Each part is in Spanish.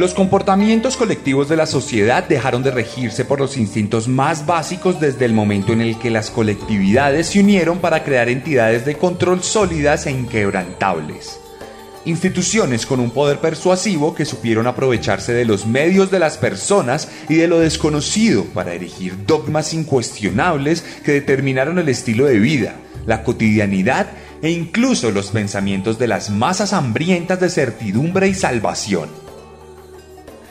Los comportamientos colectivos de la sociedad dejaron de regirse por los instintos más básicos desde el momento en el que las colectividades se unieron para crear entidades de control sólidas e inquebrantables. Instituciones con un poder persuasivo que supieron aprovecharse de los medios de las personas y de lo desconocido para erigir dogmas incuestionables que determinaron el estilo de vida, la cotidianidad e incluso los pensamientos de las masas hambrientas de certidumbre y salvación.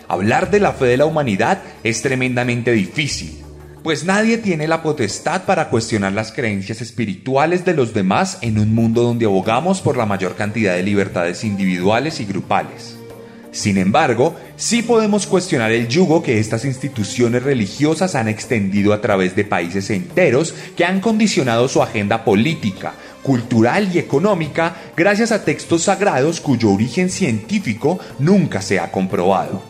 Hablar de la fe de la humanidad es tremendamente difícil, pues nadie tiene la potestad para cuestionar las creencias espirituales de los demás en un mundo donde abogamos por la mayor cantidad de libertades individuales y grupales. Sin embargo, sí podemos cuestionar el yugo que estas instituciones religiosas han extendido a través de países enteros que han condicionado su agenda política, cultural y económica gracias a textos sagrados cuyo origen científico nunca se ha comprobado.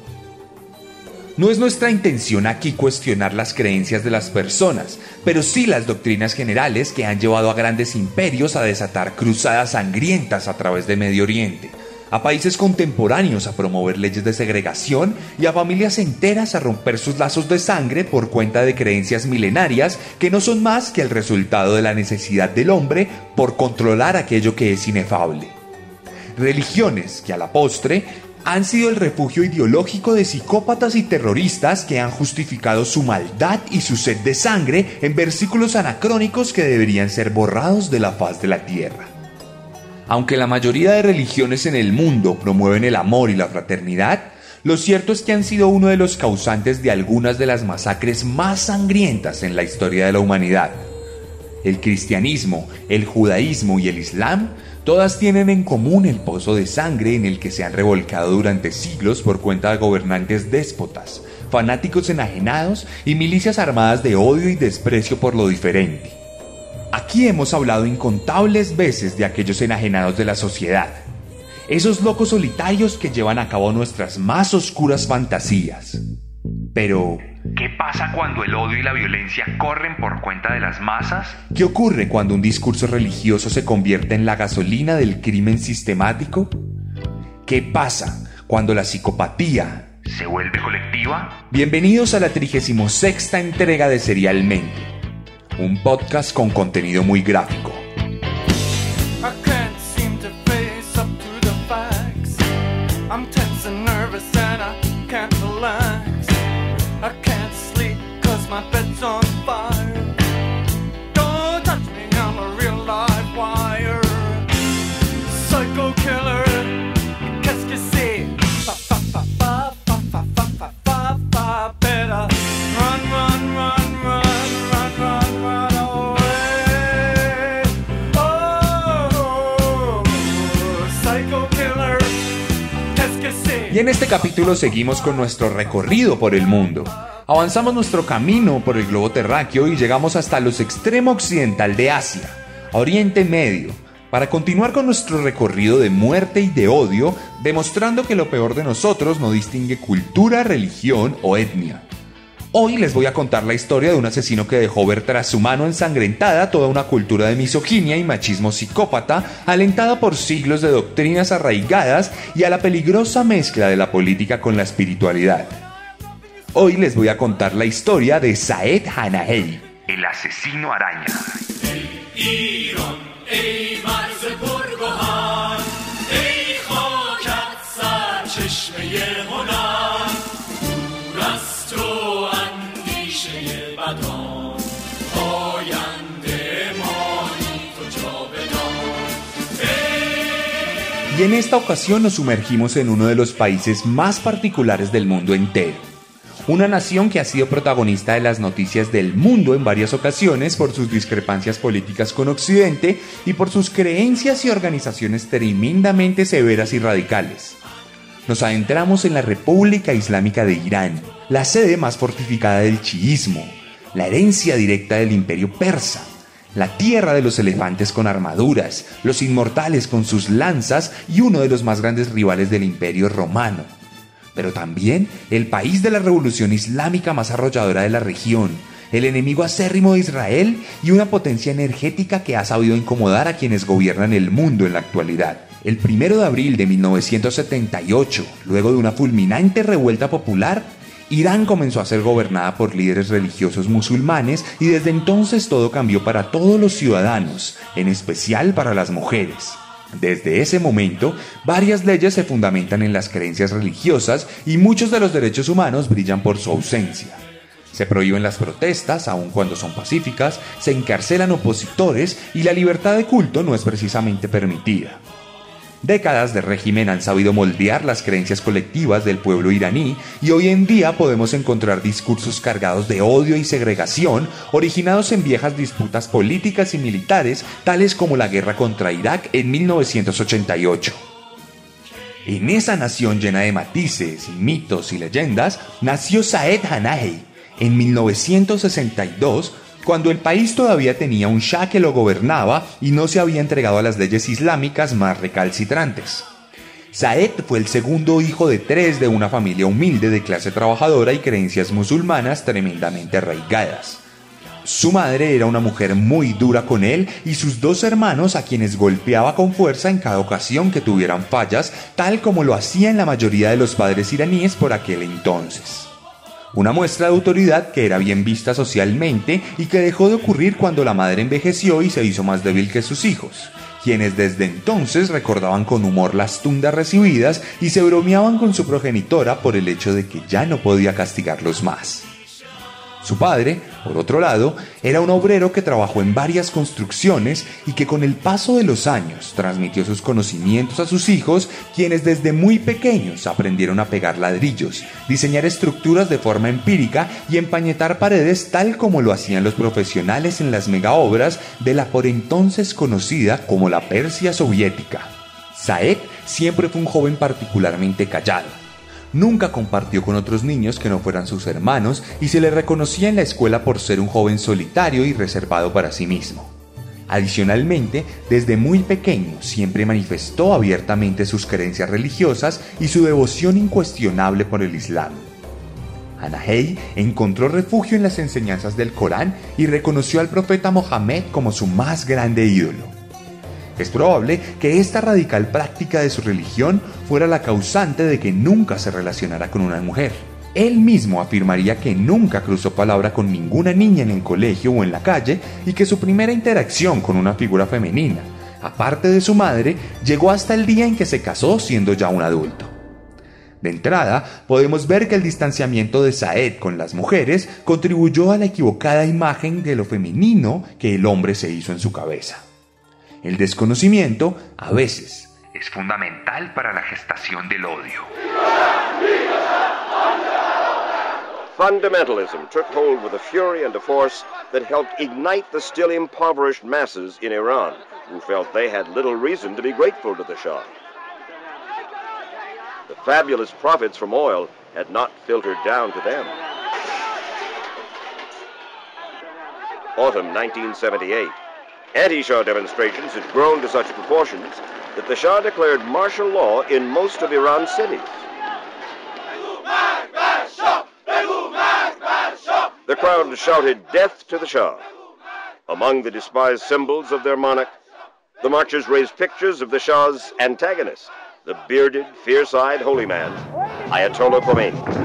No es nuestra intención aquí cuestionar las creencias de las personas, pero sí las doctrinas generales que han llevado a grandes imperios a desatar cruzadas sangrientas a través de Medio Oriente, a países contemporáneos a promover leyes de segregación y a familias enteras a romper sus lazos de sangre por cuenta de creencias milenarias que no son más que el resultado de la necesidad del hombre por controlar aquello que es inefable. Religiones que a la postre han sido el refugio ideológico de psicópatas y terroristas que han justificado su maldad y su sed de sangre en versículos anacrónicos que deberían ser borrados de la faz de la tierra. Aunque la mayoría de religiones en el mundo promueven el amor y la fraternidad, lo cierto es que han sido uno de los causantes de algunas de las masacres más sangrientas en la historia de la humanidad. El cristianismo, el judaísmo y el islam Todas tienen en común el pozo de sangre en el que se han revolcado durante siglos por cuenta de gobernantes déspotas, fanáticos enajenados y milicias armadas de odio y desprecio por lo diferente. Aquí hemos hablado incontables veces de aquellos enajenados de la sociedad, esos locos solitarios que llevan a cabo nuestras más oscuras fantasías. Pero, ¿qué pasa cuando el odio y la violencia corren por cuenta de las masas? ¿Qué ocurre cuando un discurso religioso se convierte en la gasolina del crimen sistemático? ¿Qué pasa cuando la psicopatía se vuelve colectiva? Bienvenidos a la 36 entrega de Serialmente, un podcast con contenido muy gráfico. En este capítulo seguimos con nuestro recorrido por el mundo. Avanzamos nuestro camino por el globo terráqueo y llegamos hasta los extremo occidental de Asia, a Oriente Medio, para continuar con nuestro recorrido de muerte y de odio, demostrando que lo peor de nosotros no distingue cultura, religión o etnia. Hoy les voy a contar la historia de un asesino que dejó ver tras su mano ensangrentada toda una cultura de misoginia y machismo psicópata, alentada por siglos de doctrinas arraigadas y a la peligrosa mezcla de la política con la espiritualidad. Hoy les voy a contar la historia de Saed Hanahei, el asesino araña. Y en esta ocasión nos sumergimos en uno de los países más particulares del mundo entero. Una nación que ha sido protagonista de las noticias del mundo en varias ocasiones por sus discrepancias políticas con Occidente y por sus creencias y organizaciones tremendamente severas y radicales. Nos adentramos en la República Islámica de Irán, la sede más fortificada del chiismo, la herencia directa del imperio persa, la tierra de los elefantes con armaduras, los inmortales con sus lanzas y uno de los más grandes rivales del imperio romano. Pero también el país de la revolución islámica más arrolladora de la región, el enemigo acérrimo de Israel y una potencia energética que ha sabido incomodar a quienes gobiernan el mundo en la actualidad. El primero de abril de 1978, luego de una fulminante revuelta popular, Irán comenzó a ser gobernada por líderes religiosos musulmanes y desde entonces todo cambió para todos los ciudadanos, en especial para las mujeres. Desde ese momento, varias leyes se fundamentan en las creencias religiosas y muchos de los derechos humanos brillan por su ausencia. Se prohíben las protestas, aun cuando son pacíficas, se encarcelan opositores y la libertad de culto no es precisamente permitida. Décadas de régimen han sabido moldear las creencias colectivas del pueblo iraní y hoy en día podemos encontrar discursos cargados de odio y segregación originados en viejas disputas políticas y militares tales como la guerra contra Irak en 1988. En esa nación llena de matices, mitos y leyendas nació Saed Hanahi en 1962 cuando el país todavía tenía un Shah que lo gobernaba y no se había entregado a las leyes islámicas más recalcitrantes. Saed fue el segundo hijo de tres de una familia humilde de clase trabajadora y creencias musulmanas tremendamente arraigadas. Su madre era una mujer muy dura con él y sus dos hermanos a quienes golpeaba con fuerza en cada ocasión que tuvieran fallas, tal como lo hacían la mayoría de los padres iraníes por aquel entonces una muestra de autoridad que era bien vista socialmente y que dejó de ocurrir cuando la madre envejeció y se hizo más débil que sus hijos, quienes desde entonces recordaban con humor las tundas recibidas y se bromeaban con su progenitora por el hecho de que ya no podía castigarlos más. Su padre, por otro lado, era un obrero que trabajó en varias construcciones y que con el paso de los años transmitió sus conocimientos a sus hijos, quienes desde muy pequeños aprendieron a pegar ladrillos, diseñar estructuras de forma empírica y empañetar paredes tal como lo hacían los profesionales en las megaobras de la por entonces conocida como la Persia soviética. Saed siempre fue un joven particularmente callado Nunca compartió con otros niños que no fueran sus hermanos y se le reconocía en la escuela por ser un joven solitario y reservado para sí mismo. Adicionalmente, desde muy pequeño siempre manifestó abiertamente sus creencias religiosas y su devoción incuestionable por el Islam. Anahei encontró refugio en las enseñanzas del Corán y reconoció al profeta Mohammed como su más grande ídolo. Es probable que esta radical práctica de su religión fuera la causante de que nunca se relacionara con una mujer. Él mismo afirmaría que nunca cruzó palabra con ninguna niña en el colegio o en la calle y que su primera interacción con una figura femenina, aparte de su madre, llegó hasta el día en que se casó siendo ya un adulto. De entrada, podemos ver que el distanciamiento de Saed con las mujeres contribuyó a la equivocada imagen de lo femenino que el hombre se hizo en su cabeza. El desconocimiento, a veces, es fundamental para la gestación del odio. Fundamentalism took hold with a fury and a force that helped ignite the still impoverished masses in Iran, who felt they had little reason to be grateful to the Shah. The fabulous profits from oil had not filtered down to them. Autumn 1978. Anti-Shah demonstrations had grown to such proportions that the Shah declared martial law in most of Iran's cities. The crowd shouted death to the Shah. Among the despised symbols of their monarch, the marchers raised pictures of the Shah's antagonist, the bearded, fierce-eyed holy man, Ayatollah Khomeini.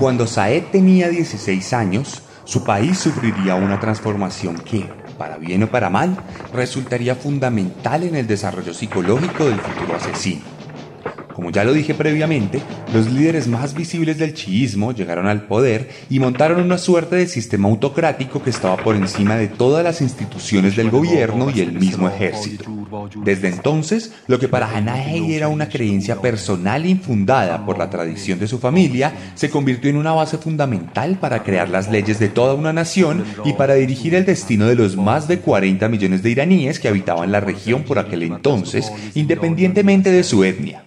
Cuando Saed tenía 16 años, su país sufriría una transformación que, para bien o para mal, resultaría fundamental en el desarrollo psicológico del futuro asesino. Como ya lo dije previamente, los líderes más visibles del chiismo llegaron al poder y montaron una suerte de sistema autocrático que estaba por encima de todas las instituciones del gobierno y el mismo ejército. Desde entonces, lo que para Hanahei era una creencia personal infundada por la tradición de su familia, se convirtió en una base fundamental para crear las leyes de toda una nación y para dirigir el destino de los más de 40 millones de iraníes que habitaban la región por aquel entonces, independientemente de su etnia.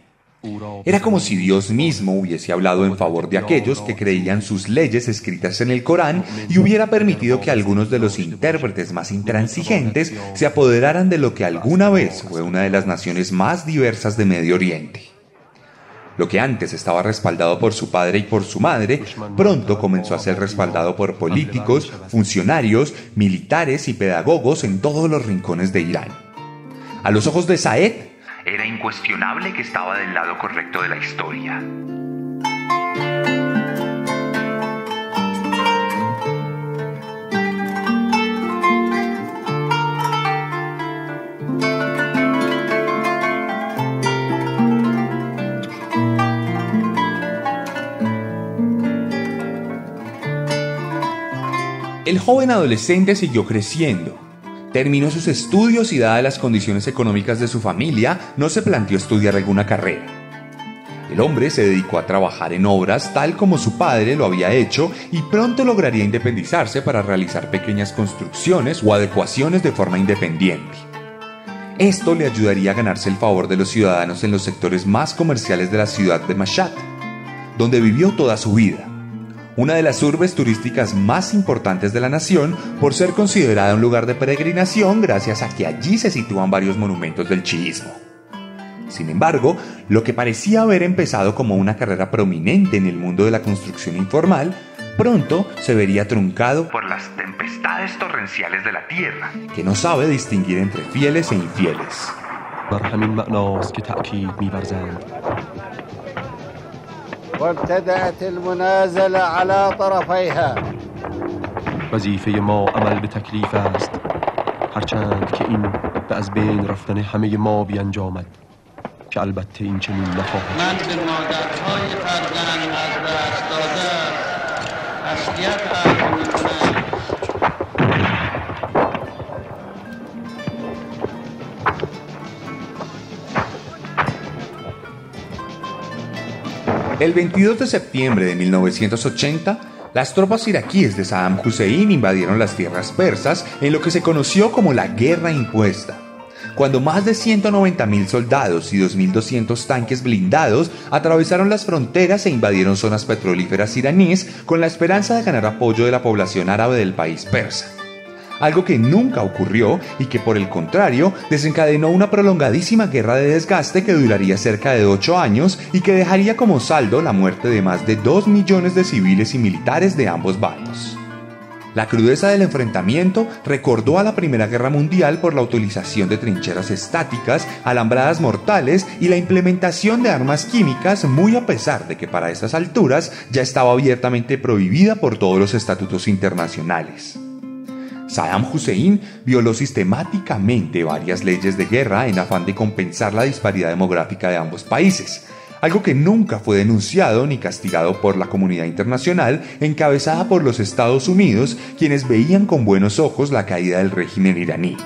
Era como si Dios mismo hubiese hablado en favor de aquellos que creían sus leyes escritas en el Corán y hubiera permitido que algunos de los intérpretes más intransigentes se apoderaran de lo que alguna vez fue una de las naciones más diversas de Medio Oriente. Lo que antes estaba respaldado por su padre y por su madre, pronto comenzó a ser respaldado por políticos, funcionarios, militares y pedagogos en todos los rincones de Irán. A los ojos de Saed, era incuestionable que estaba del lado correcto de la historia. El joven adolescente siguió creciendo Terminó sus estudios y dadas las condiciones económicas de su familia, no se planteó estudiar alguna carrera. El hombre se dedicó a trabajar en obras tal como su padre lo había hecho y pronto lograría independizarse para realizar pequeñas construcciones o adecuaciones de forma independiente. Esto le ayudaría a ganarse el favor de los ciudadanos en los sectores más comerciales de la ciudad de Mashhad, donde vivió toda su vida una de las urbes turísticas más importantes de la nación por ser considerada un lugar de peregrinación gracias a que allí se sitúan varios monumentos del chiismo. Sin embargo, lo que parecía haber empezado como una carrera prominente en el mundo de la construcción informal, pronto se vería truncado por las tempestades torrenciales de la tierra, que no sabe distinguir entre fieles e infieles. وابتدأت المنازلة على طرفيها. وظیفه ما عمل به تکلیف است. هرچند که این به از بین رفتن همه ما بیانجامد که البته این چنین نخواهد من به مادرهای فرزند از دست داده تسلیت عرض می‌کنم El 22 de septiembre de 1980, las tropas iraquíes de Saddam Hussein invadieron las tierras persas en lo que se conoció como la Guerra Impuesta, cuando más de 190.000 soldados y 2.200 tanques blindados atravesaron las fronteras e invadieron zonas petrolíferas iraníes con la esperanza de ganar apoyo de la población árabe del país persa algo que nunca ocurrió y que por el contrario desencadenó una prolongadísima guerra de desgaste que duraría cerca de ocho años y que dejaría como saldo la muerte de más de dos millones de civiles y militares de ambos bandos. La crudeza del enfrentamiento recordó a la Primera Guerra Mundial por la utilización de trincheras estáticas, alambradas mortales y la implementación de armas químicas, muy a pesar de que para esas alturas ya estaba abiertamente prohibida por todos los estatutos internacionales. Saddam Hussein violó sistemáticamente varias leyes de guerra en afán de compensar la disparidad demográfica de ambos países, algo que nunca fue denunciado ni castigado por la comunidad internacional encabezada por los Estados Unidos, quienes veían con buenos ojos la caída del régimen iraní.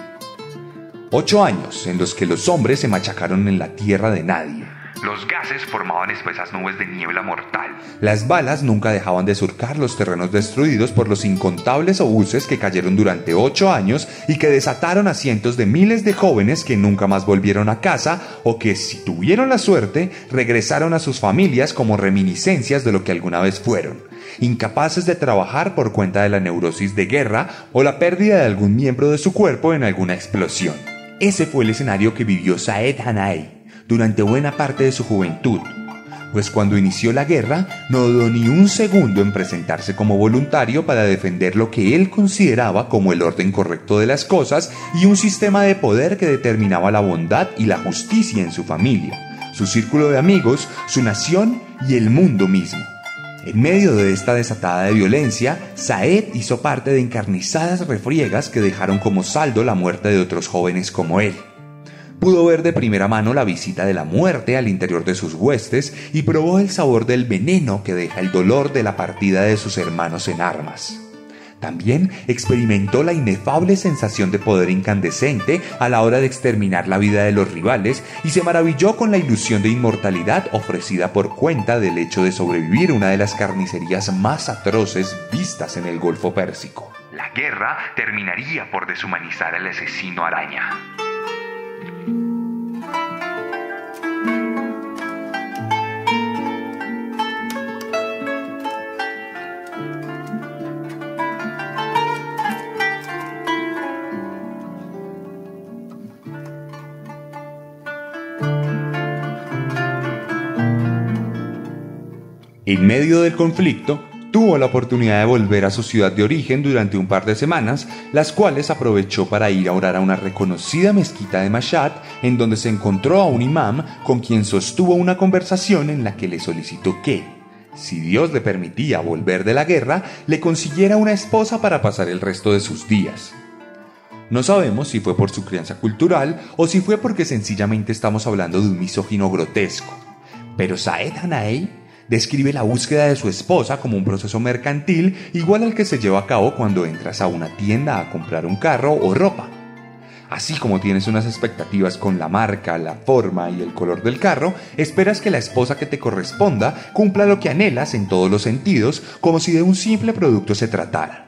Ocho años en los que los hombres se machacaron en la tierra de nadie los gases formaban espesas nubes de niebla mortal. Las balas nunca dejaban de surcar los terrenos destruidos por los incontables obuses que cayeron durante ocho años y que desataron a cientos de miles de jóvenes que nunca más volvieron a casa o que, si tuvieron la suerte, regresaron a sus familias como reminiscencias de lo que alguna vez fueron incapaces de trabajar por cuenta de la neurosis de guerra o la pérdida de algún miembro de su cuerpo en alguna explosión. Ese fue el escenario que vivió Saed Hanaei, durante buena parte de su juventud, pues cuando inició la guerra no dudó ni un segundo en presentarse como voluntario para defender lo que él consideraba como el orden correcto de las cosas y un sistema de poder que determinaba la bondad y la justicia en su familia, su círculo de amigos, su nación y el mundo mismo. En medio de esta desatada de violencia, Saed hizo parte de encarnizadas refriegas que dejaron como saldo la muerte de otros jóvenes como él. Pudo ver de primera mano la visita de la muerte al interior de sus huestes y probó el sabor del veneno que deja el dolor de la partida de sus hermanos en armas. También experimentó la inefable sensación de poder incandescente a la hora de exterminar la vida de los rivales y se maravilló con la ilusión de inmortalidad ofrecida por cuenta del hecho de sobrevivir una de las carnicerías más atroces vistas en el Golfo Pérsico. La guerra terminaría por deshumanizar al asesino araña. En medio del conflicto, tuvo la oportunidad de volver a su ciudad de origen durante un par de semanas, las cuales aprovechó para ir a orar a una reconocida mezquita de Mashhad, en donde se encontró a un imam con quien sostuvo una conversación en la que le solicitó que, si Dios le permitía volver de la guerra, le consiguiera una esposa para pasar el resto de sus días. No sabemos si fue por su crianza cultural o si fue porque sencillamente estamos hablando de un misógino grotesco. Pero Saed Hanaei describe la búsqueda de su esposa como un proceso mercantil igual al que se lleva a cabo cuando entras a una tienda a comprar un carro o ropa. Así como tienes unas expectativas con la marca, la forma y el color del carro, esperas que la esposa que te corresponda cumpla lo que anhelas en todos los sentidos, como si de un simple producto se tratara.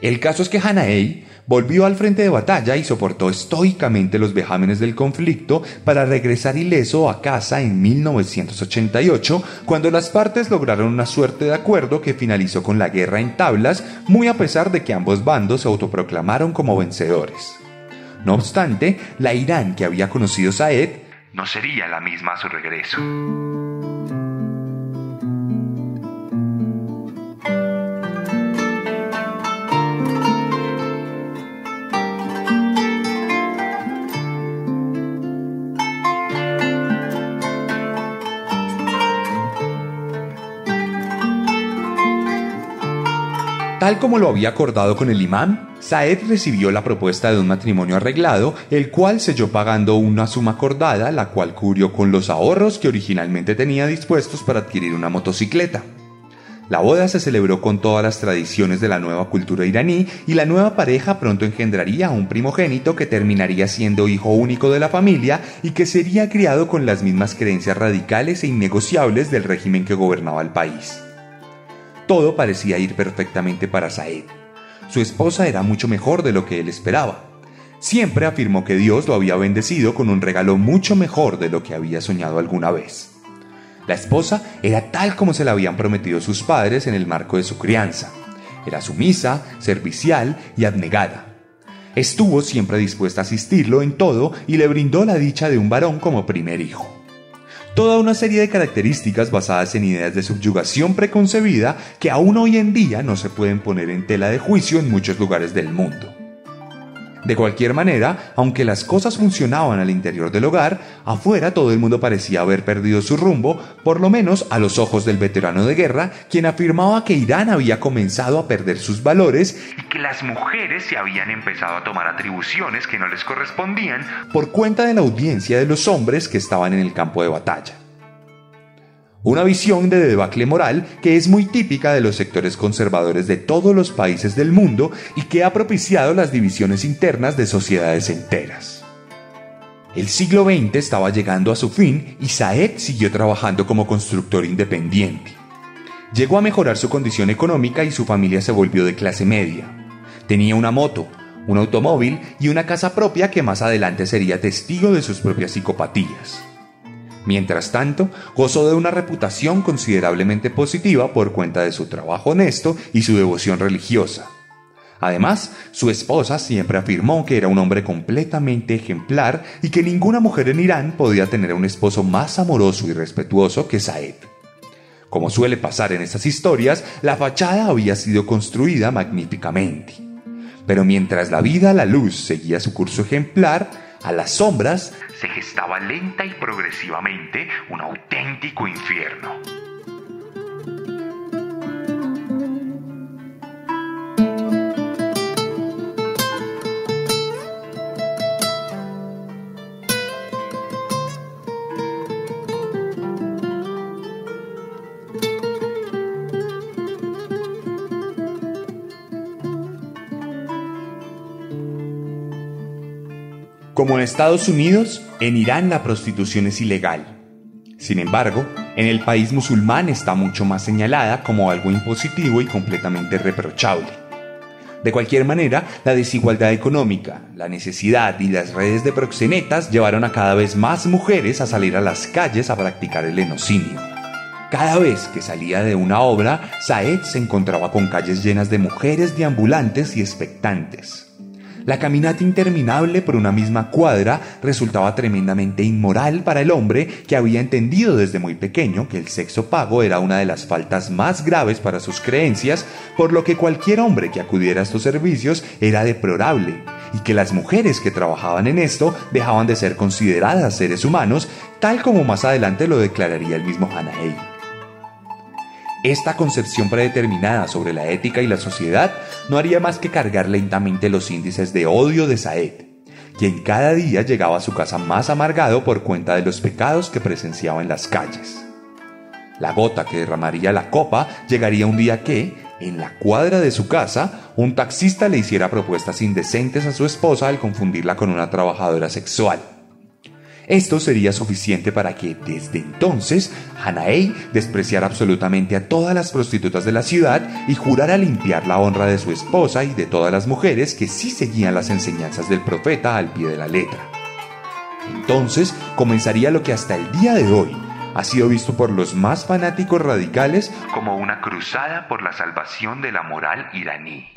El caso es que Hanaei volvió al frente de batalla y soportó estoicamente los vejámenes del conflicto para regresar ileso a casa en 1988, cuando las partes lograron una suerte de acuerdo que finalizó con la guerra en tablas, muy a pesar de que ambos bandos se autoproclamaron como vencedores. No obstante, la Irán que había conocido Saed no sería la misma a su regreso. Tal como lo había acordado con el imán, Saed recibió la propuesta de un matrimonio arreglado, el cual selló pagando una suma acordada, la cual cubrió con los ahorros que originalmente tenía dispuestos para adquirir una motocicleta. La boda se celebró con todas las tradiciones de la nueva cultura iraní y la nueva pareja pronto engendraría un primogénito que terminaría siendo hijo único de la familia y que sería criado con las mismas creencias radicales e innegociables del régimen que gobernaba el país. Todo parecía ir perfectamente para Saed. Su esposa era mucho mejor de lo que él esperaba. Siempre afirmó que Dios lo había bendecido con un regalo mucho mejor de lo que había soñado alguna vez. La esposa era tal como se la habían prometido sus padres en el marco de su crianza. Era sumisa, servicial y abnegada. Estuvo siempre dispuesta a asistirlo en todo y le brindó la dicha de un varón como primer hijo toda una serie de características basadas en ideas de subyugación preconcebida que aún hoy en día no se pueden poner en tela de juicio en muchos lugares del mundo. De cualquier manera, aunque las cosas funcionaban al interior del hogar, afuera todo el mundo parecía haber perdido su rumbo, por lo menos a los ojos del veterano de guerra, quien afirmaba que Irán había comenzado a perder sus valores y que las mujeres se habían empezado a tomar atribuciones que no les correspondían por cuenta de la audiencia de los hombres que estaban en el campo de batalla. Una visión de debacle moral que es muy típica de los sectores conservadores de todos los países del mundo y que ha propiciado las divisiones internas de sociedades enteras. El siglo XX estaba llegando a su fin y Saed siguió trabajando como constructor independiente. Llegó a mejorar su condición económica y su familia se volvió de clase media. Tenía una moto, un automóvil y una casa propia que más adelante sería testigo de sus propias psicopatías. Mientras tanto, gozó de una reputación considerablemente positiva por cuenta de su trabajo honesto y su devoción religiosa. Además, su esposa siempre afirmó que era un hombre completamente ejemplar y que ninguna mujer en Irán podía tener un esposo más amoroso y respetuoso que Saed. Como suele pasar en estas historias, la fachada había sido construida magníficamente. Pero mientras la vida a la luz seguía su curso ejemplar, a las sombras se gestaba lenta y progresivamente un auténtico infierno. Como en Estados Unidos, en Irán la prostitución es ilegal. Sin embargo, en el país musulmán está mucho más señalada como algo impositivo y completamente reprochable. De cualquier manera, la desigualdad económica, la necesidad y las redes de proxenetas llevaron a cada vez más mujeres a salir a las calles a practicar el enocinio. Cada vez que salía de una obra, Saed se encontraba con calles llenas de mujeres deambulantes y expectantes. La caminata interminable por una misma cuadra resultaba tremendamente inmoral para el hombre que había entendido desde muy pequeño que el sexo pago era una de las faltas más graves para sus creencias, por lo que cualquier hombre que acudiera a estos servicios era deplorable y que las mujeres que trabajaban en esto dejaban de ser consideradas seres humanos, tal como más adelante lo declararía el mismo Hanaei. Esta concepción predeterminada sobre la ética y la sociedad no haría más que cargar lentamente los índices de odio de Saed, quien cada día llegaba a su casa más amargado por cuenta de los pecados que presenciaba en las calles. La gota que derramaría la copa llegaría un día que, en la cuadra de su casa, un taxista le hiciera propuestas indecentes a su esposa al confundirla con una trabajadora sexual. Esto sería suficiente para que desde entonces Hanaei despreciara absolutamente a todas las prostitutas de la ciudad y jurara limpiar la honra de su esposa y de todas las mujeres que sí seguían las enseñanzas del profeta al pie de la letra. Entonces comenzaría lo que hasta el día de hoy ha sido visto por los más fanáticos radicales como una cruzada por la salvación de la moral iraní.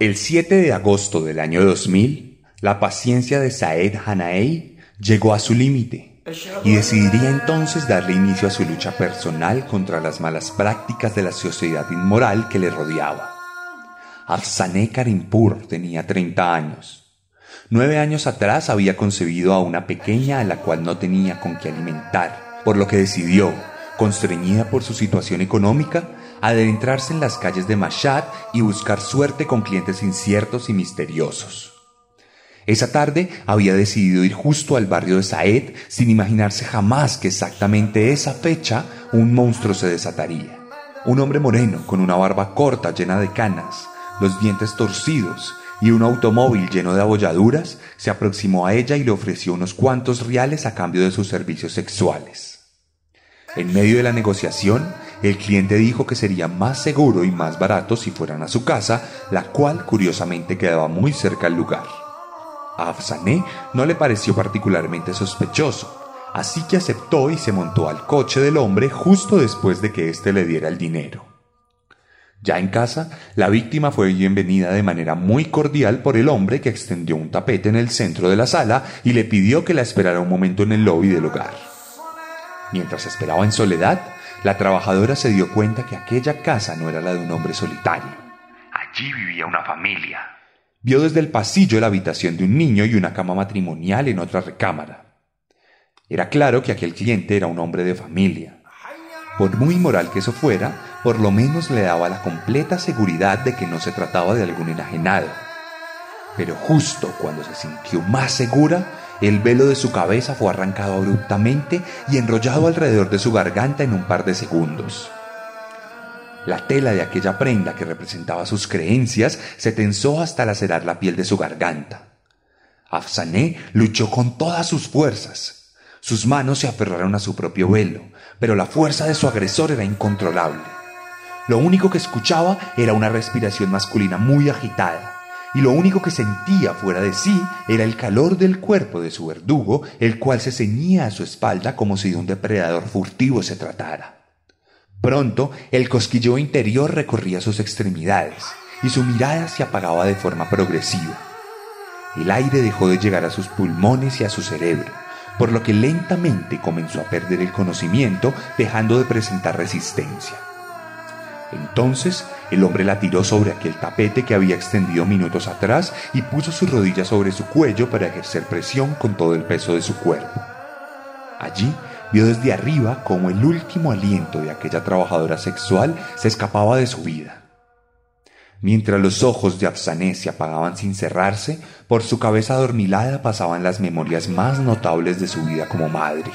El 7 de agosto del año 2000, la paciencia de Saed Hanaei llegó a su límite y decidiría entonces darle inicio a su lucha personal contra las malas prácticas de la sociedad inmoral que le rodeaba. Afsané Karimpur tenía 30 años. Nueve años atrás había concebido a una pequeña a la cual no tenía con qué alimentar, por lo que decidió, constreñida por su situación económica, adentrarse en las calles de Mashhad y buscar suerte con clientes inciertos y misteriosos. Esa tarde había decidido ir justo al barrio de Saed sin imaginarse jamás que exactamente esa fecha un monstruo se desataría. Un hombre moreno con una barba corta llena de canas, los dientes torcidos y un automóvil lleno de abolladuras se aproximó a ella y le ofreció unos cuantos reales a cambio de sus servicios sexuales. En medio de la negociación, el cliente dijo que sería más seguro y más barato si fueran a su casa, la cual curiosamente quedaba muy cerca al lugar. A Afsané no le pareció particularmente sospechoso, así que aceptó y se montó al coche del hombre justo después de que éste le diera el dinero. Ya en casa, la víctima fue bienvenida de manera muy cordial por el hombre que extendió un tapete en el centro de la sala y le pidió que la esperara un momento en el lobby del hogar. Mientras esperaba en soledad, la trabajadora se dio cuenta que aquella casa no era la de un hombre solitario. Allí vivía una familia. Vio desde el pasillo la habitación de un niño y una cama matrimonial en otra recámara. Era claro que aquel cliente era un hombre de familia. Por muy moral que eso fuera, por lo menos le daba la completa seguridad de que no se trataba de algún enajenado. Pero justo cuando se sintió más segura, el velo de su cabeza fue arrancado abruptamente y enrollado alrededor de su garganta en un par de segundos. La tela de aquella prenda que representaba sus creencias se tensó hasta lacerar la piel de su garganta. Afsané luchó con todas sus fuerzas. Sus manos se aferraron a su propio velo, pero la fuerza de su agresor era incontrolable. Lo único que escuchaba era una respiración masculina muy agitada y lo único que sentía fuera de sí era el calor del cuerpo de su verdugo, el cual se ceñía a su espalda como si de un depredador furtivo se tratara. Pronto el cosquilleo interior recorría sus extremidades y su mirada se apagaba de forma progresiva. El aire dejó de llegar a sus pulmones y a su cerebro, por lo que lentamente comenzó a perder el conocimiento, dejando de presentar resistencia. Entonces el hombre la tiró sobre aquel tapete que había extendido minutos atrás y puso su rodilla sobre su cuello para ejercer presión con todo el peso de su cuerpo. Allí vio desde arriba cómo el último aliento de aquella trabajadora sexual se escapaba de su vida. Mientras los ojos de Afsané se apagaban sin cerrarse, por su cabeza adormilada pasaban las memorias más notables de su vida como madre.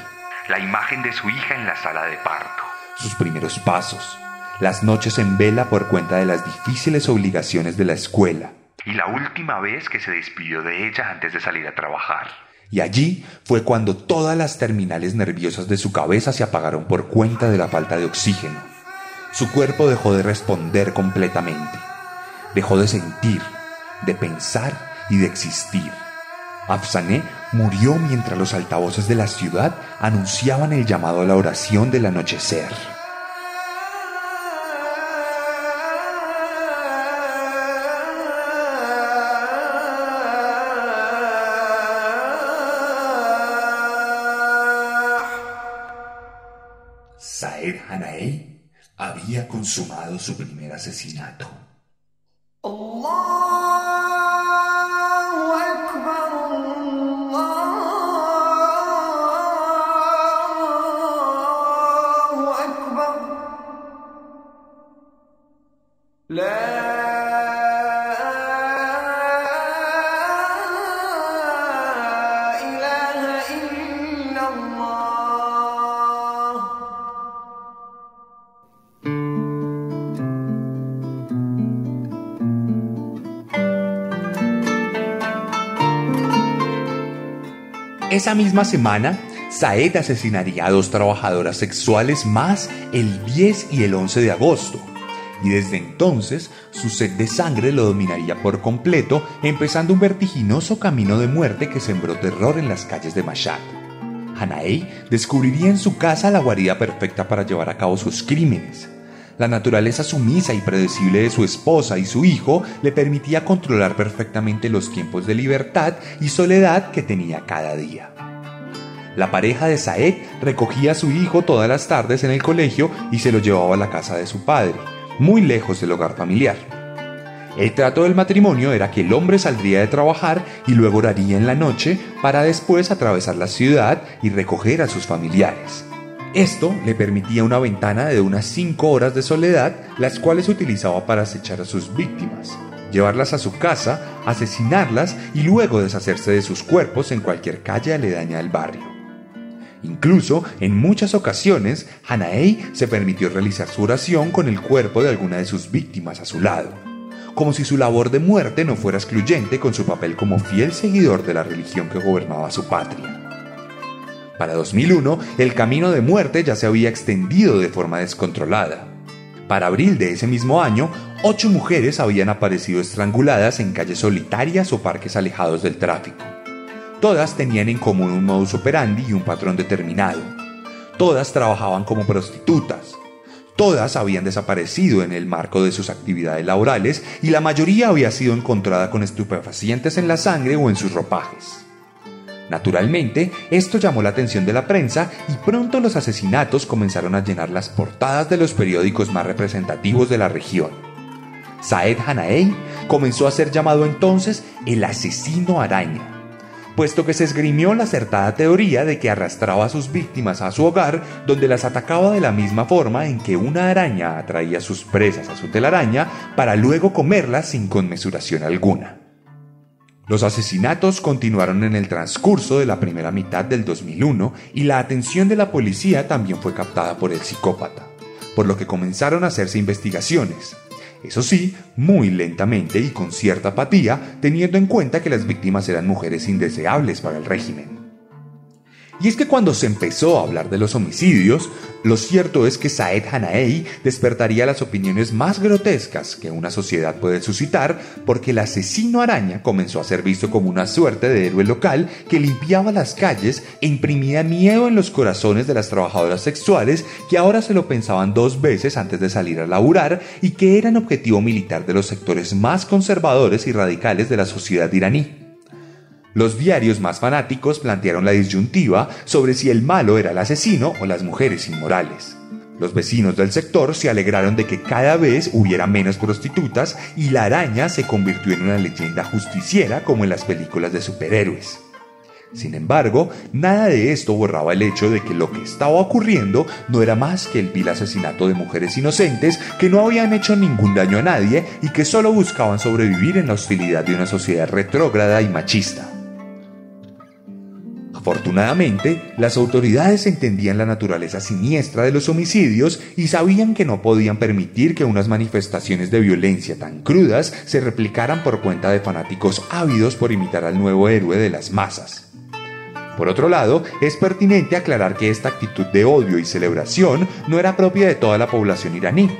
La imagen de su hija en la sala de parto, sus primeros pasos, las noches en vela por cuenta de las difíciles obligaciones de la escuela, y la última vez que se despidió de ella antes de salir a trabajar. Y allí fue cuando todas las terminales nerviosas de su cabeza se apagaron por cuenta de la falta de oxígeno. Su cuerpo dejó de responder completamente. Dejó de sentir, de pensar y de existir. Afsané murió mientras los altavoces de la ciudad anunciaban el llamado a la oración del anochecer. Había consumado su primer asesinato. Esa misma semana, Saed asesinaría a dos trabajadoras sexuales más el 10 y el 11 de agosto. Y desde entonces su sed de sangre lo dominaría por completo, empezando un vertiginoso camino de muerte que sembró terror en las calles de Mashhad. Hanaei descubriría en su casa la guarida perfecta para llevar a cabo sus crímenes. La naturaleza sumisa y predecible de su esposa y su hijo le permitía controlar perfectamente los tiempos de libertad y soledad que tenía cada día. La pareja de Saed recogía a su hijo todas las tardes en el colegio y se lo llevaba a la casa de su padre, muy lejos del hogar familiar. El trato del matrimonio era que el hombre saldría de trabajar y luego oraría en la noche para después atravesar la ciudad y recoger a sus familiares. Esto le permitía una ventana de unas 5 horas de soledad, las cuales utilizaba para acechar a sus víctimas, llevarlas a su casa, asesinarlas y luego deshacerse de sus cuerpos en cualquier calle aledaña del barrio. Incluso, en muchas ocasiones, Hanaei se permitió realizar su oración con el cuerpo de alguna de sus víctimas a su lado, como si su labor de muerte no fuera excluyente con su papel como fiel seguidor de la religión que gobernaba su patria. Para 2001, el camino de muerte ya se había extendido de forma descontrolada. Para abril de ese mismo año, ocho mujeres habían aparecido estranguladas en calles solitarias o parques alejados del tráfico. Todas tenían en común un modus operandi y un patrón determinado. Todas trabajaban como prostitutas. Todas habían desaparecido en el marco de sus actividades laborales y la mayoría había sido encontrada con estupefacientes en la sangre o en sus ropajes. Naturalmente, esto llamó la atención de la prensa y pronto los asesinatos comenzaron a llenar las portadas de los periódicos más representativos de la región. Saed Hanaei comenzó a ser llamado entonces el asesino araña, puesto que se esgrimió la acertada teoría de que arrastraba a sus víctimas a su hogar, donde las atacaba de la misma forma en que una araña atraía sus presas a su telaraña para luego comerlas sin conmesuración alguna. Los asesinatos continuaron en el transcurso de la primera mitad del 2001 y la atención de la policía también fue captada por el psicópata, por lo que comenzaron a hacerse investigaciones. Eso sí, muy lentamente y con cierta apatía, teniendo en cuenta que las víctimas eran mujeres indeseables para el régimen. Y es que cuando se empezó a hablar de los homicidios, lo cierto es que Saed Hanaei despertaría las opiniones más grotescas que una sociedad puede suscitar porque el asesino araña comenzó a ser visto como una suerte de héroe local que limpiaba las calles e imprimía miedo en los corazones de las trabajadoras sexuales que ahora se lo pensaban dos veces antes de salir a laburar y que eran objetivo militar de los sectores más conservadores y radicales de la sociedad iraní. Los diarios más fanáticos plantearon la disyuntiva sobre si el malo era el asesino o las mujeres inmorales. Los vecinos del sector se alegraron de que cada vez hubiera menos prostitutas y la araña se convirtió en una leyenda justiciera como en las películas de superhéroes. Sin embargo, nada de esto borraba el hecho de que lo que estaba ocurriendo no era más que el vil asesinato de mujeres inocentes que no habían hecho ningún daño a nadie y que solo buscaban sobrevivir en la hostilidad de una sociedad retrógrada y machista. Afortunadamente, las autoridades entendían la naturaleza siniestra de los homicidios y sabían que no podían permitir que unas manifestaciones de violencia tan crudas se replicaran por cuenta de fanáticos ávidos por imitar al nuevo héroe de las masas. Por otro lado, es pertinente aclarar que esta actitud de odio y celebración no era propia de toda la población iraní,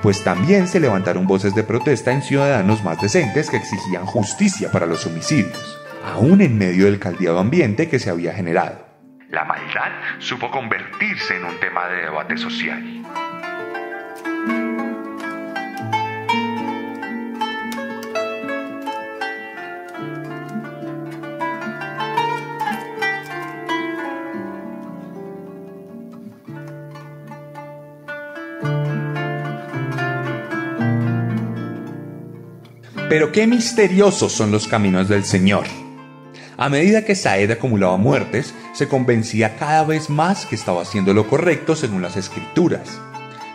pues también se levantaron voces de protesta en ciudadanos más decentes que exigían justicia para los homicidios aún en medio del caldeado ambiente que se había generado. La maldad supo convertirse en un tema de debate social. Pero qué misteriosos son los caminos del Señor. A medida que Saed acumulaba muertes, se convencía cada vez más que estaba haciendo lo correcto según las escrituras.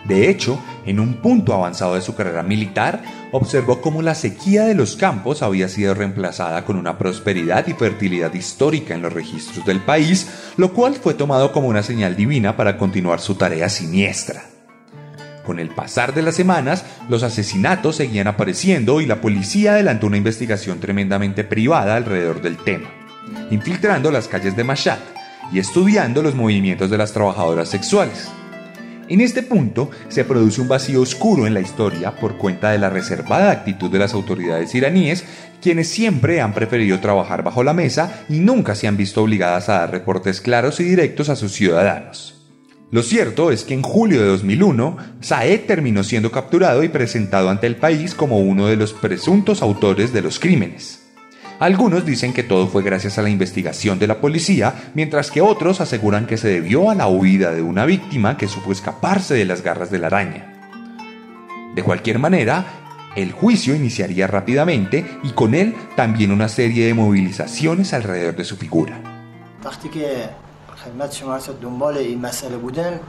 De hecho, en un punto avanzado de su carrera militar, observó cómo la sequía de los campos había sido reemplazada con una prosperidad y fertilidad histórica en los registros del país, lo cual fue tomado como una señal divina para continuar su tarea siniestra. Con el pasar de las semanas, los asesinatos seguían apareciendo y la policía adelantó una investigación tremendamente privada alrededor del tema, infiltrando las calles de Mashhad y estudiando los movimientos de las trabajadoras sexuales. En este punto se produce un vacío oscuro en la historia por cuenta de la reservada actitud de las autoridades iraníes, quienes siempre han preferido trabajar bajo la mesa y nunca se han visto obligadas a dar reportes claros y directos a sus ciudadanos. Lo cierto es que en julio de 2001, Saed terminó siendo capturado y presentado ante el país como uno de los presuntos autores de los crímenes. Algunos dicen que todo fue gracias a la investigación de la policía, mientras que otros aseguran que se debió a la huida de una víctima que supo escaparse de las garras de la araña. De cualquier manera, el juicio iniciaría rápidamente y con él también una serie de movilizaciones alrededor de su figura. خدمت شما دنبال این مسئله بودم.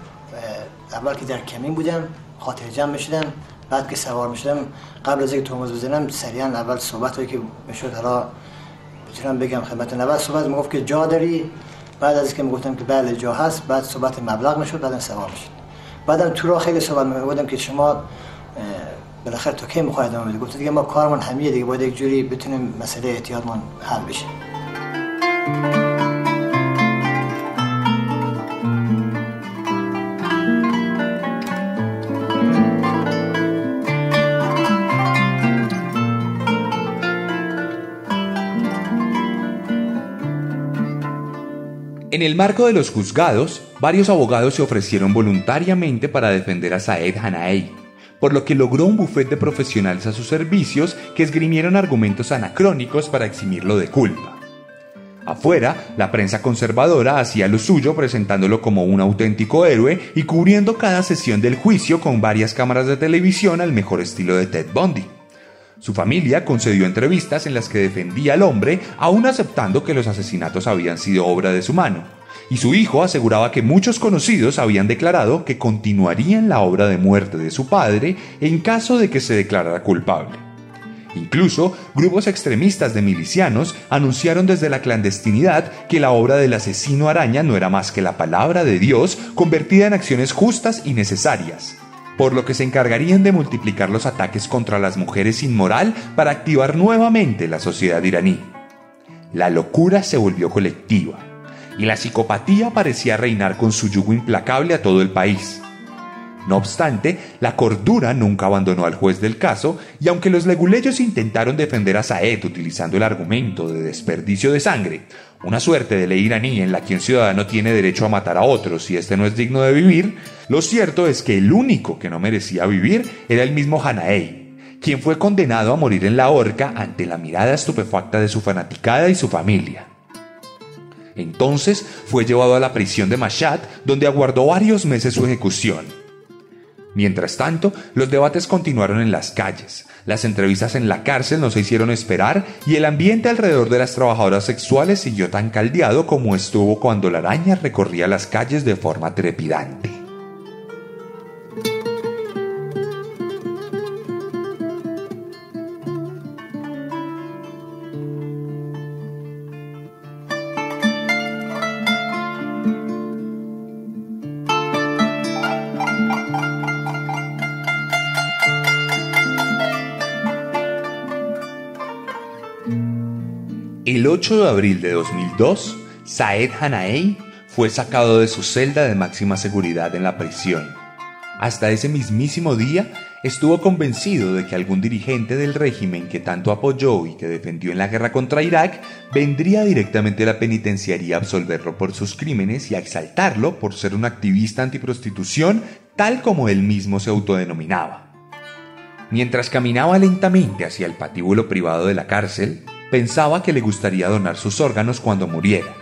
اول که در کمین بودم خاطر جمع می‌شدم. بعد که سوار می‌شدم قبل از اینکه ترمز بزنم سریعا اول صحبت هایی که می‌شد حالا می‌تونم بگم خدمتتون. اول صحبت می‌گفت که جا داری. بعد از اینکه می‌گفتم که بله جا هست. بعد صحبت مبلغ می‌شد بعدم سوار می‌شد. بعدم تو راه خیلی صحبت می‌گفتم که شما بالاخره تو کی می‌خواید ادامه بدی؟ گفت دیگه ما کارمون همیه دیگه. باید یک جوری بتونیم مسئله اعتیادمون حل بشه. En el marco de los juzgados, varios abogados se ofrecieron voluntariamente para defender a Saed Hanaei, por lo que logró un bufete de profesionales a sus servicios que esgrimieron argumentos anacrónicos para eximirlo de culpa. Afuera, la prensa conservadora hacía lo suyo presentándolo como un auténtico héroe y cubriendo cada sesión del juicio con varias cámaras de televisión al mejor estilo de Ted Bundy. Su familia concedió entrevistas en las que defendía al hombre, aún aceptando que los asesinatos habían sido obra de su mano. Y su hijo aseguraba que muchos conocidos habían declarado que continuarían la obra de muerte de su padre en caso de que se declarara culpable. Incluso grupos extremistas de milicianos anunciaron desde la clandestinidad que la obra del asesino araña no era más que la palabra de Dios convertida en acciones justas y necesarias por lo que se encargarían de multiplicar los ataques contra las mujeres sin moral para activar nuevamente la sociedad iraní. La locura se volvió colectiva y la psicopatía parecía reinar con su yugo implacable a todo el país. No obstante, la cordura nunca abandonó al juez del caso y aunque los leguleyos intentaron defender a Saed utilizando el argumento de desperdicio de sangre, una suerte de ley iraní en la que un ciudadano tiene derecho a matar a otro si éste no es digno de vivir, lo cierto es que el único que no merecía vivir era el mismo Hanaei, quien fue condenado a morir en la horca ante la mirada estupefacta de su fanaticada y su familia. Entonces fue llevado a la prisión de Mashhad, donde aguardó varios meses su ejecución. Mientras tanto, los debates continuaron en las calles, las entrevistas en la cárcel no se hicieron esperar y el ambiente alrededor de las trabajadoras sexuales siguió tan caldeado como estuvo cuando la araña recorría las calles de forma trepidante. El 8 de abril de 2002, Saed Hanaei fue sacado de su celda de máxima seguridad en la prisión. Hasta ese mismísimo día estuvo convencido de que algún dirigente del régimen que tanto apoyó y que defendió en la guerra contra Irak vendría directamente a la penitenciaría a absolverlo por sus crímenes y a exaltarlo por ser un activista antiprostitución tal como él mismo se autodenominaba. Mientras caminaba lentamente hacia el patíbulo privado de la cárcel, pensaba que le gustaría donar sus órganos cuando muriera,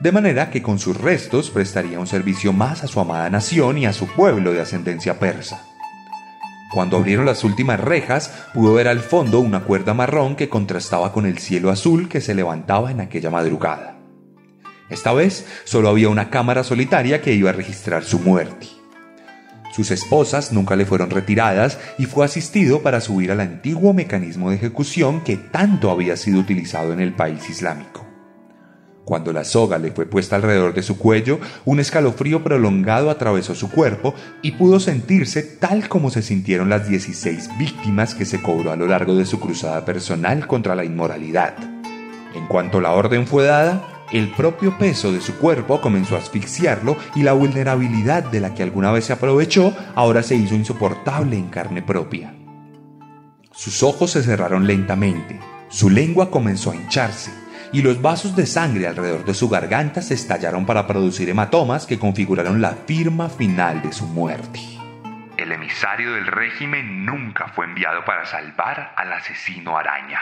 de manera que con sus restos prestaría un servicio más a su amada nación y a su pueblo de ascendencia persa. Cuando abrieron las últimas rejas, pudo ver al fondo una cuerda marrón que contrastaba con el cielo azul que se levantaba en aquella madrugada. Esta vez solo había una cámara solitaria que iba a registrar su muerte. Sus esposas nunca le fueron retiradas y fue asistido para subir al antiguo mecanismo de ejecución que tanto había sido utilizado en el país islámico. Cuando la soga le fue puesta alrededor de su cuello, un escalofrío prolongado atravesó su cuerpo y pudo sentirse tal como se sintieron las 16 víctimas que se cobró a lo largo de su cruzada personal contra la inmoralidad. En cuanto la orden fue dada, el propio peso de su cuerpo comenzó a asfixiarlo y la vulnerabilidad de la que alguna vez se aprovechó ahora se hizo insoportable en carne propia. Sus ojos se cerraron lentamente, su lengua comenzó a hincharse y los vasos de sangre alrededor de su garganta se estallaron para producir hematomas que configuraron la firma final de su muerte. El emisario del régimen nunca fue enviado para salvar al asesino araña.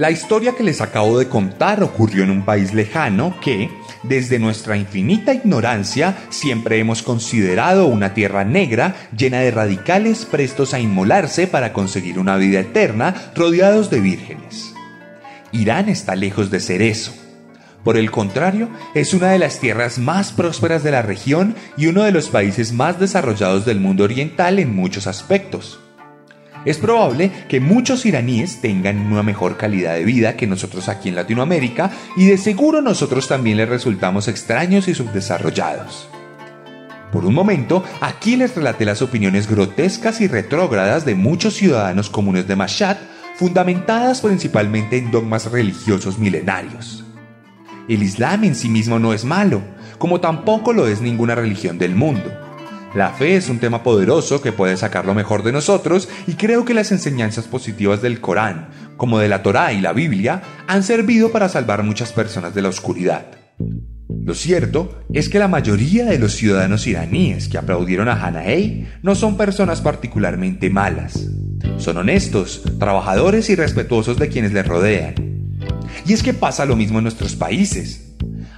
La historia que les acabo de contar ocurrió en un país lejano que, desde nuestra infinita ignorancia, siempre hemos considerado una tierra negra llena de radicales prestos a inmolarse para conseguir una vida eterna rodeados de vírgenes. Irán está lejos de ser eso. Por el contrario, es una de las tierras más prósperas de la región y uno de los países más desarrollados del mundo oriental en muchos aspectos. Es probable que muchos iraníes tengan una mejor calidad de vida que nosotros aquí en Latinoamérica y de seguro nosotros también les resultamos extraños y subdesarrollados. Por un momento, aquí les relaté las opiniones grotescas y retrógradas de muchos ciudadanos comunes de Mashhad, fundamentadas principalmente en dogmas religiosos milenarios. El Islam en sí mismo no es malo, como tampoco lo es ninguna religión del mundo. La fe es un tema poderoso que puede sacar lo mejor de nosotros y creo que las enseñanzas positivas del Corán, como de la Torá y la Biblia, han servido para salvar muchas personas de la oscuridad. Lo cierto es que la mayoría de los ciudadanos iraníes que aplaudieron a Hanaei no son personas particularmente malas. Son honestos, trabajadores y respetuosos de quienes les rodean. Y es que pasa lo mismo en nuestros países.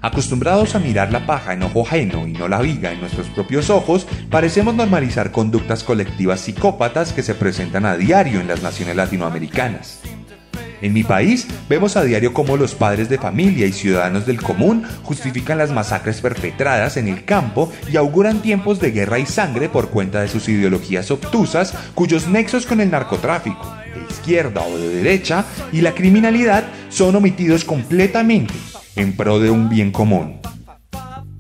Acostumbrados a mirar la paja en ojo ajeno y no la viga en nuestros propios ojos, parecemos normalizar conductas colectivas psicópatas que se presentan a diario en las naciones latinoamericanas. En mi país vemos a diario cómo los padres de familia y ciudadanos del común justifican las masacres perpetradas en el campo y auguran tiempos de guerra y sangre por cuenta de sus ideologías obtusas cuyos nexos con el narcotráfico, de izquierda o de derecha, y la criminalidad son omitidos completamente en pro de un bien común.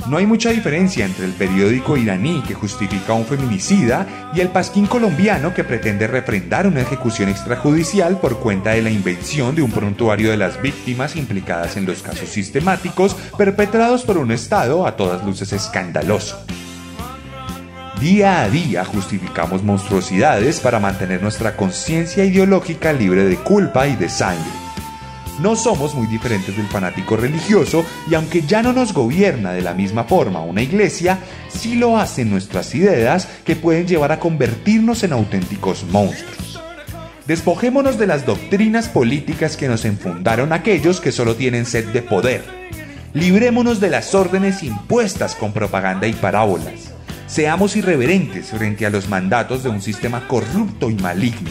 No hay mucha diferencia entre el periódico iraní que justifica un feminicida y el pasquín colombiano que pretende refrendar una ejecución extrajudicial por cuenta de la invención de un prontuario de las víctimas implicadas en los casos sistemáticos perpetrados por un Estado a todas luces escandaloso. Día a día justificamos monstruosidades para mantener nuestra conciencia ideológica libre de culpa y de sangre. No somos muy diferentes del fanático religioso y aunque ya no nos gobierna de la misma forma una iglesia, sí lo hacen nuestras ideas que pueden llevar a convertirnos en auténticos monstruos. Despojémonos de las doctrinas políticas que nos enfundaron aquellos que solo tienen sed de poder. Librémonos de las órdenes impuestas con propaganda y parábolas. Seamos irreverentes frente a los mandatos de un sistema corrupto y maligno.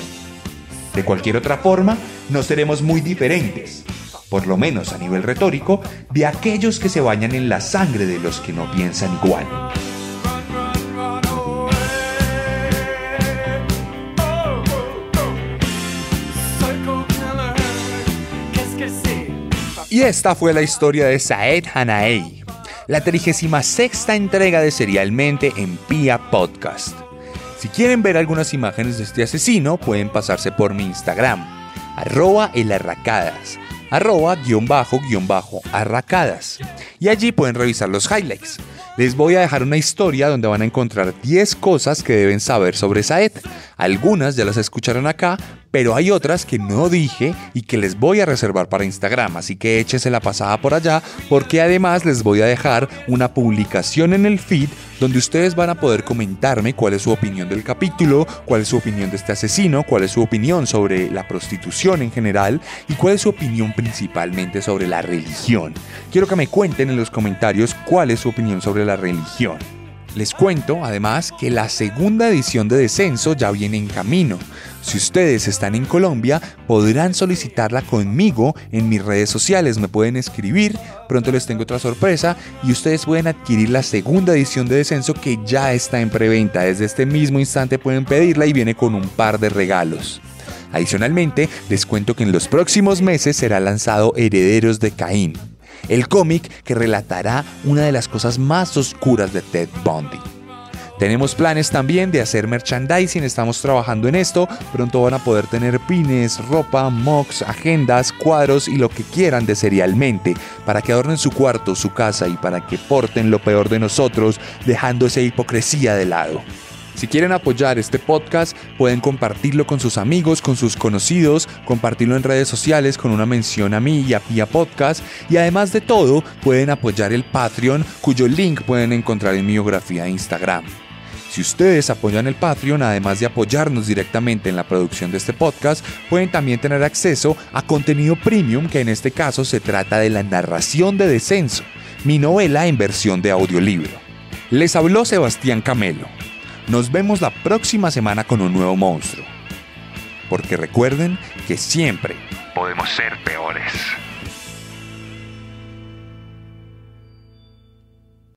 De cualquier otra forma, no seremos muy diferentes, por lo menos a nivel retórico, de aquellos que se bañan en la sangre de los que no piensan igual. Y esta fue la historia de Saed Hanaei, la 36 entrega de Serialmente en Pia Podcast. Si quieren ver algunas imágenes de este asesino, pueden pasarse por mi Instagram, arroba elarracadas, arroba guion bajo guion bajo arracadas. Y allí pueden revisar los highlights. Les voy a dejar una historia donde van a encontrar 10 cosas que deben saber sobre Saed. Algunas ya las escucharon acá, pero hay otras que no dije y que les voy a reservar para Instagram, así que échese la pasada por allá porque además les voy a dejar una publicación en el feed donde ustedes van a poder comentarme cuál es su opinión del capítulo, cuál es su opinión de este asesino, cuál es su opinión sobre la prostitución en general y cuál es su opinión principalmente sobre la religión. Quiero que me cuenten en los comentarios cuál es su opinión sobre la religión. Les cuento además que la segunda edición de Descenso ya viene en camino. Si ustedes están en Colombia, podrán solicitarla conmigo en mis redes sociales. Me pueden escribir, pronto les tengo otra sorpresa y ustedes pueden adquirir la segunda edición de Descenso que ya está en preventa. Desde este mismo instante pueden pedirla y viene con un par de regalos. Adicionalmente, les cuento que en los próximos meses será lanzado Herederos de Caín, el cómic que relatará una de las cosas más oscuras de Ted Bundy. Tenemos planes también de hacer merchandising, estamos trabajando en esto. Pronto van a poder tener pines, ropa, mocks, agendas, cuadros y lo que quieran de serialmente para que adornen su cuarto, su casa y para que porten lo peor de nosotros, dejando esa hipocresía de lado. Si quieren apoyar este podcast, pueden compartirlo con sus amigos, con sus conocidos, compartirlo en redes sociales con una mención a mí y a Pia Podcast. Y además de todo, pueden apoyar el Patreon, cuyo link pueden encontrar en mi biografía de Instagram. Si ustedes apoyan el Patreon, además de apoyarnos directamente en la producción de este podcast, pueden también tener acceso a contenido premium, que en este caso se trata de la narración de Descenso, mi novela en versión de audiolibro. Les habló Sebastián Camelo. Nos vemos la próxima semana con un nuevo monstruo. Porque recuerden que siempre podemos ser peores.